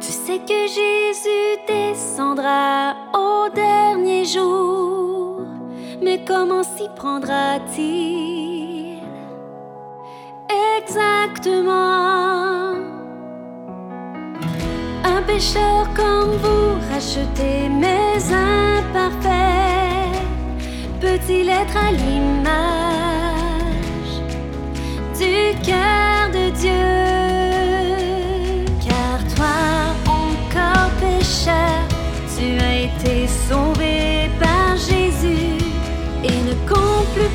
Tu sais que Jésus descendra au dernier jour, mais comment s'y prendra-t-il? Exactement. Un pécheur comme vous, racheté mais imparfait, peut-il être à l'image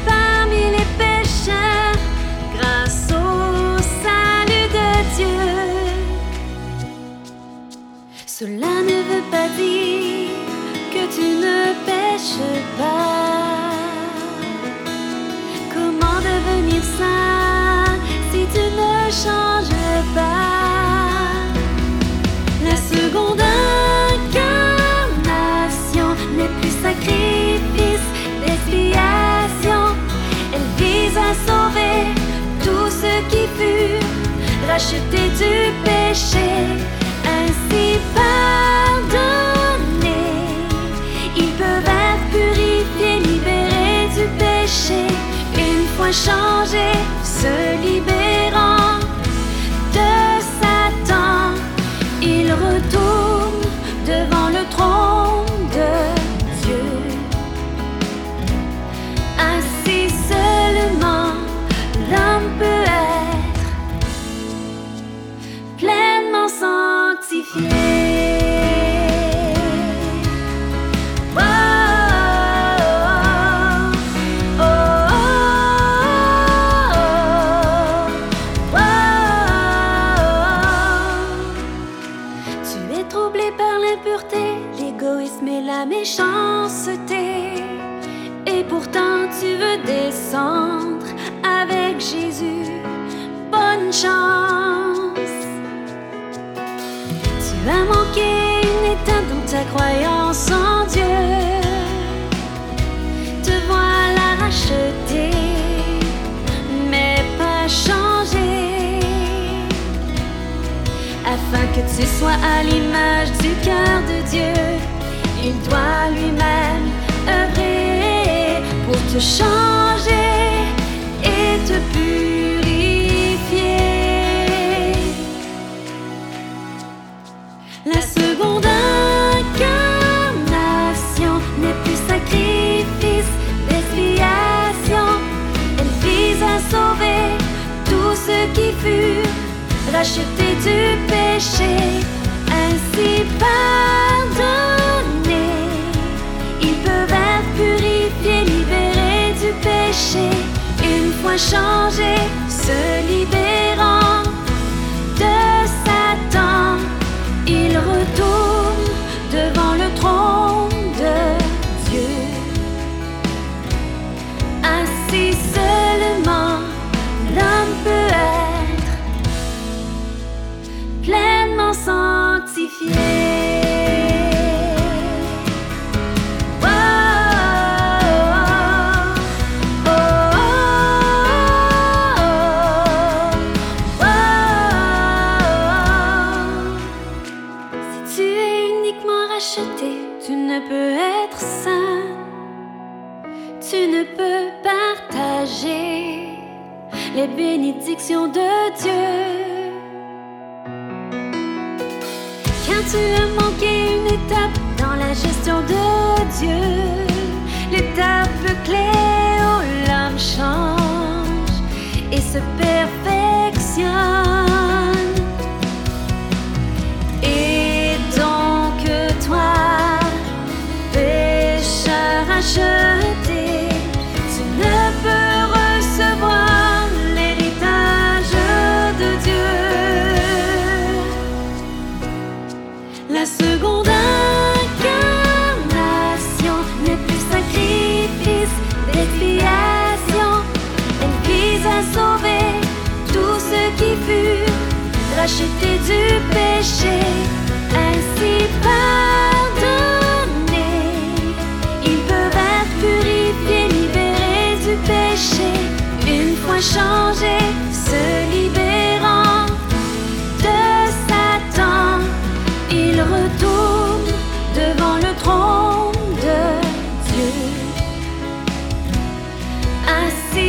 parmi les pécheurs grâce au salut de Dieu. Cela ne veut pas dire que tu ne pêches pas. Comment devenir saint si tu ne changes pas? Rachetés du péché, ainsi pardonnés. Ils peuvent être purifiés, libérés du péché, une fois changés, se libérant de Satan. Ils retournent devant le trône l'égoïsme et la méchanceté. Et pourtant tu veux descendre avec Jésus. Bonne chance. Tu as manqué une étape dans ta croyance en Dieu. Que tu sois à l'image du cœur de Dieu. Il doit lui-même œuvrer pour te changer et te purifier. La seconde rachetés du péché, ainsi pardonnés. Ils peuvent être purifiés, libérés du péché, une fois changés, se libérant Si tu es uniquement racheté, tu ne peux être saint. Tu ne peux partager les bénédictions de Dieu. Tu as manqué une étape dans la gestion de Dieu. L'étape clé où l'homme change et se perfectionne. du péché, ainsi pardonné. Ils peuvent être purifiés, libérés du péché, une fois changés, se libérant de Satan. Ils retournent devant le trône de Dieu. Ainsi